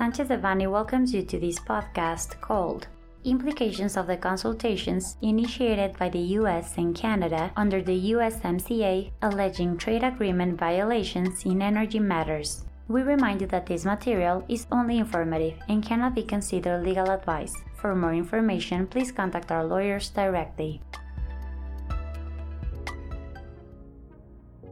Sanchez Devanny welcomes you to this podcast called Implications of the Consultations initiated by the US and Canada under the USMCA alleging trade agreement violations in energy matters. We remind you that this material is only informative and cannot be considered legal advice. For more information, please contact our lawyers directly.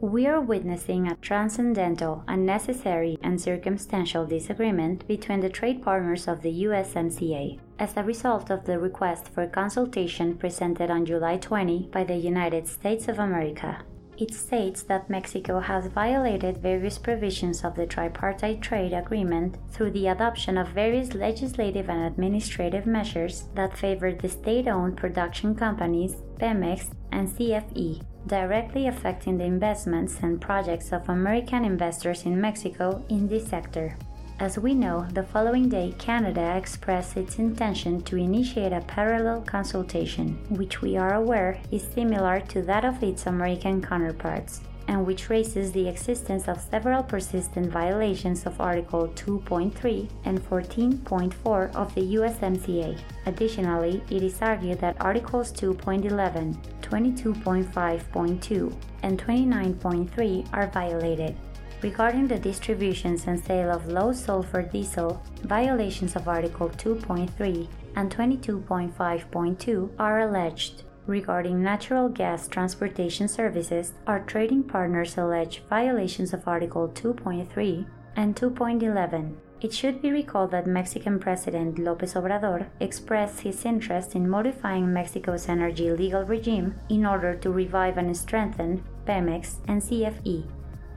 We are witnessing a transcendental, unnecessary, and circumstantial disagreement between the trade partners of the USMCA as a result of the request for consultation presented on July 20 by the United States of America. It states that Mexico has violated various provisions of the tripartite trade agreement through the adoption of various legislative and administrative measures that favor the state owned production companies, Pemex and CFE, directly affecting the investments and projects of American investors in Mexico in this sector. As we know, the following day Canada expressed its intention to initiate a parallel consultation, which we are aware is similar to that of its American counterparts, and which raises the existence of several persistent violations of Article 2.3 and 14.4 of the USMCA. Additionally, it is argued that Articles 2.11, 22.5.2, and 29.3 are violated regarding the distributions and sale of low sulfur diesel, violations of Article 2.3 and 22.5.2 are alleged. Regarding natural gas transportation services, our trading partners allege violations of Article 2.3 and 2.11. It should be recalled that Mexican President López Obrador expressed his interest in modifying Mexico's energy legal regime in order to revive and strengthen Pemex and CFE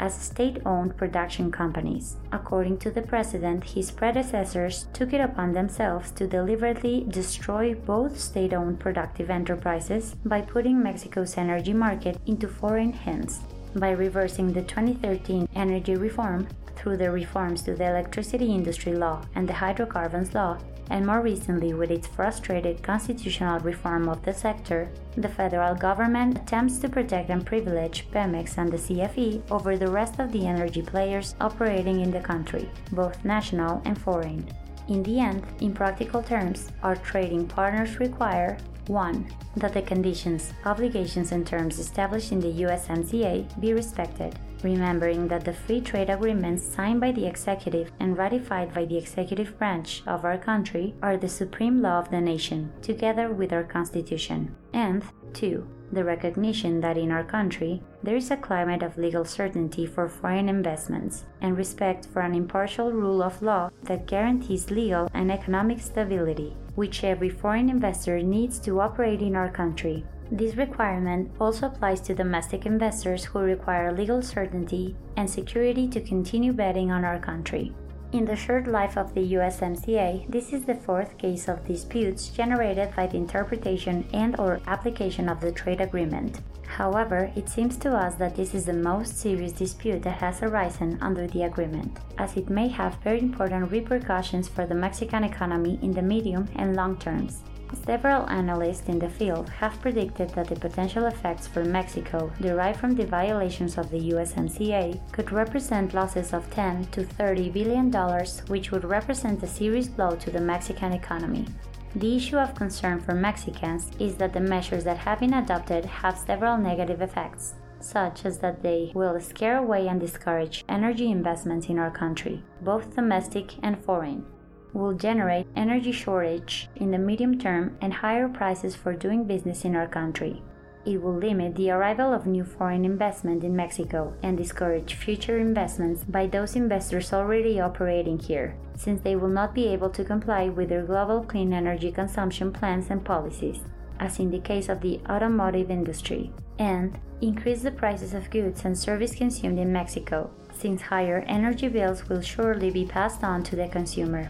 as state owned production companies. According to the president, his predecessors took it upon themselves to deliberately destroy both state owned productive enterprises by putting Mexico's energy market into foreign hands. By reversing the 2013 energy reform through the reforms to the electricity industry law and the hydrocarbons law, and more recently with its frustrated constitutional reform of the sector, the federal government attempts to protect and privilege Pemex and the CFE over the rest of the energy players operating in the country, both national and foreign. In the end, in practical terms, our trading partners require 1. That the conditions, obligations, and terms established in the USMCA be respected, remembering that the free trade agreements signed by the executive and ratified by the executive branch of our country are the supreme law of the nation, together with our Constitution. And 2. The recognition that in our country there is a climate of legal certainty for foreign investments and respect for an impartial rule of law that guarantees legal and economic stability which every foreign investor needs to operate in our country. This requirement also applies to domestic investors who require legal certainty and security to continue betting on our country. In the short life of the USMCA, this is the fourth case of disputes generated by the interpretation and or application of the trade agreement. However, it seems to us that this is the most serious dispute that has arisen under the agreement, as it may have very important repercussions for the Mexican economy in the medium and long terms. Several analysts in the field have predicted that the potential effects for Mexico derived from the violations of the USMCA could represent losses of 10 to 30 billion dollars, which would represent a serious blow to the Mexican economy. The issue of concern for Mexicans is that the measures that have been adopted have several negative effects, such as that they will scare away and discourage energy investments in our country, both domestic and foreign, will generate energy shortage in the medium term and higher prices for doing business in our country. It will limit the arrival of new foreign investment in Mexico and discourage future investments by those investors already operating here, since they will not be able to comply with their global clean energy consumption plans and policies, as in the case of the automotive industry, and increase the prices of goods and service consumed in Mexico, since higher energy bills will surely be passed on to the consumer.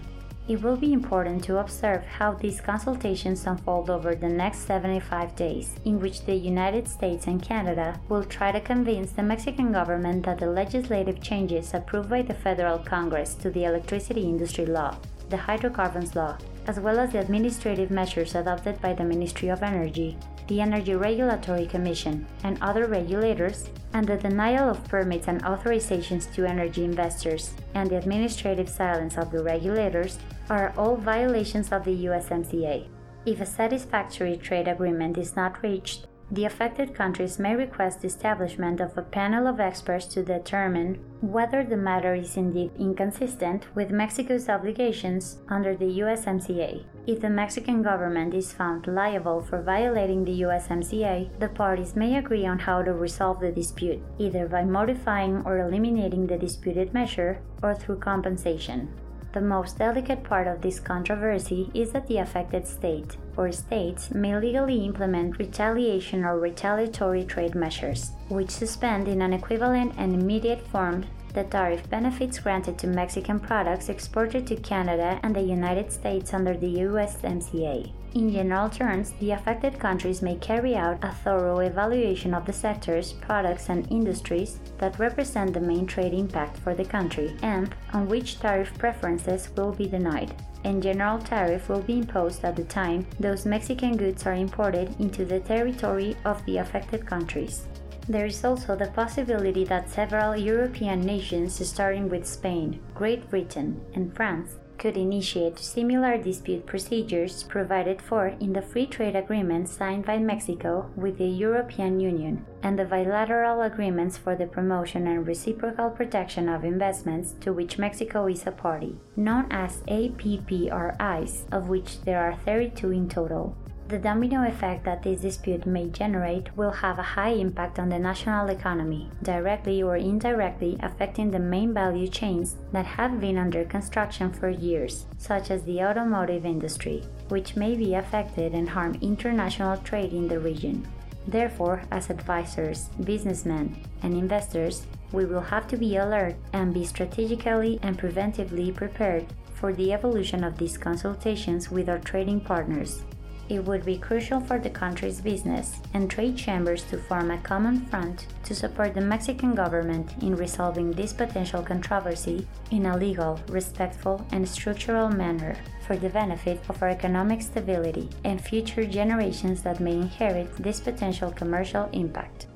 It will be important to observe how these consultations unfold over the next 75 days, in which the United States and Canada will try to convince the Mexican government that the legislative changes approved by the federal Congress to the electricity industry law, the hydrocarbons law, as well as the administrative measures adopted by the Ministry of Energy, the Energy Regulatory Commission, and other regulators, and the denial of permits and authorizations to energy investors, and the administrative silence of the regulators are all violations of the USMCA. If a satisfactory trade agreement is not reached, the affected countries may request the establishment of a panel of experts to determine whether the matter is indeed inconsistent with Mexico's obligations under the USMCA. If the Mexican government is found liable for violating the USMCA, the parties may agree on how to resolve the dispute, either by modifying or eliminating the disputed measure or through compensation. The most delicate part of this controversy is that the affected state or states may legally implement retaliation or retaliatory trade measures, which suspend in an equivalent and immediate form the tariff benefits granted to Mexican products exported to Canada and the United States under the USMCA. In general terms, the affected countries may carry out a thorough evaluation of the sectors, products, and industries that represent the main trade impact for the country and on which tariff preferences will be denied. And general tariff will be imposed at the time those Mexican goods are imported into the territory of the affected countries. There is also the possibility that several European nations, starting with Spain, Great Britain, and France, could initiate similar dispute procedures provided for in the free trade agreement signed by Mexico with the European Union and the bilateral agreements for the promotion and reciprocal protection of investments to which Mexico is a party, known as APPRIs, of which there are 32 in total. The domino effect that this dispute may generate will have a high impact on the national economy, directly or indirectly affecting the main value chains that have been under construction for years, such as the automotive industry, which may be affected and harm international trade in the region. Therefore, as advisors, businessmen, and investors, we will have to be alert and be strategically and preventively prepared for the evolution of these consultations with our trading partners it would be crucial for the country's business and trade chambers to form a common front to support the Mexican government in resolving this potential controversy in a legal, respectful, and structural manner for the benefit of our economic stability and future generations that may inherit this potential commercial impact.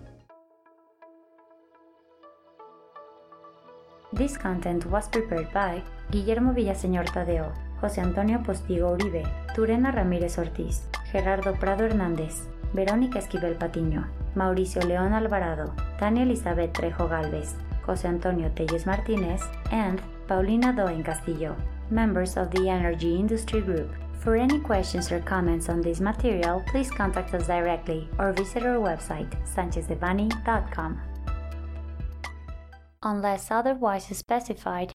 This content was prepared by Guillermo Villaseñor Tadeo, José Antonio Postigo Uribe, Turena Ramírez Ortiz, Gerardo Prado Hernández, Verónica Esquivel Patiño, Mauricio León Alvarado, Tania Elizabeth Trejo Galvez, José Antonio Telles Martínez, and Paulina Doen Castillo, members of the Energy Industry Group. For any questions or comments on this material, please contact us directly or visit our website, sanchezdevanny.com. Unless otherwise specified,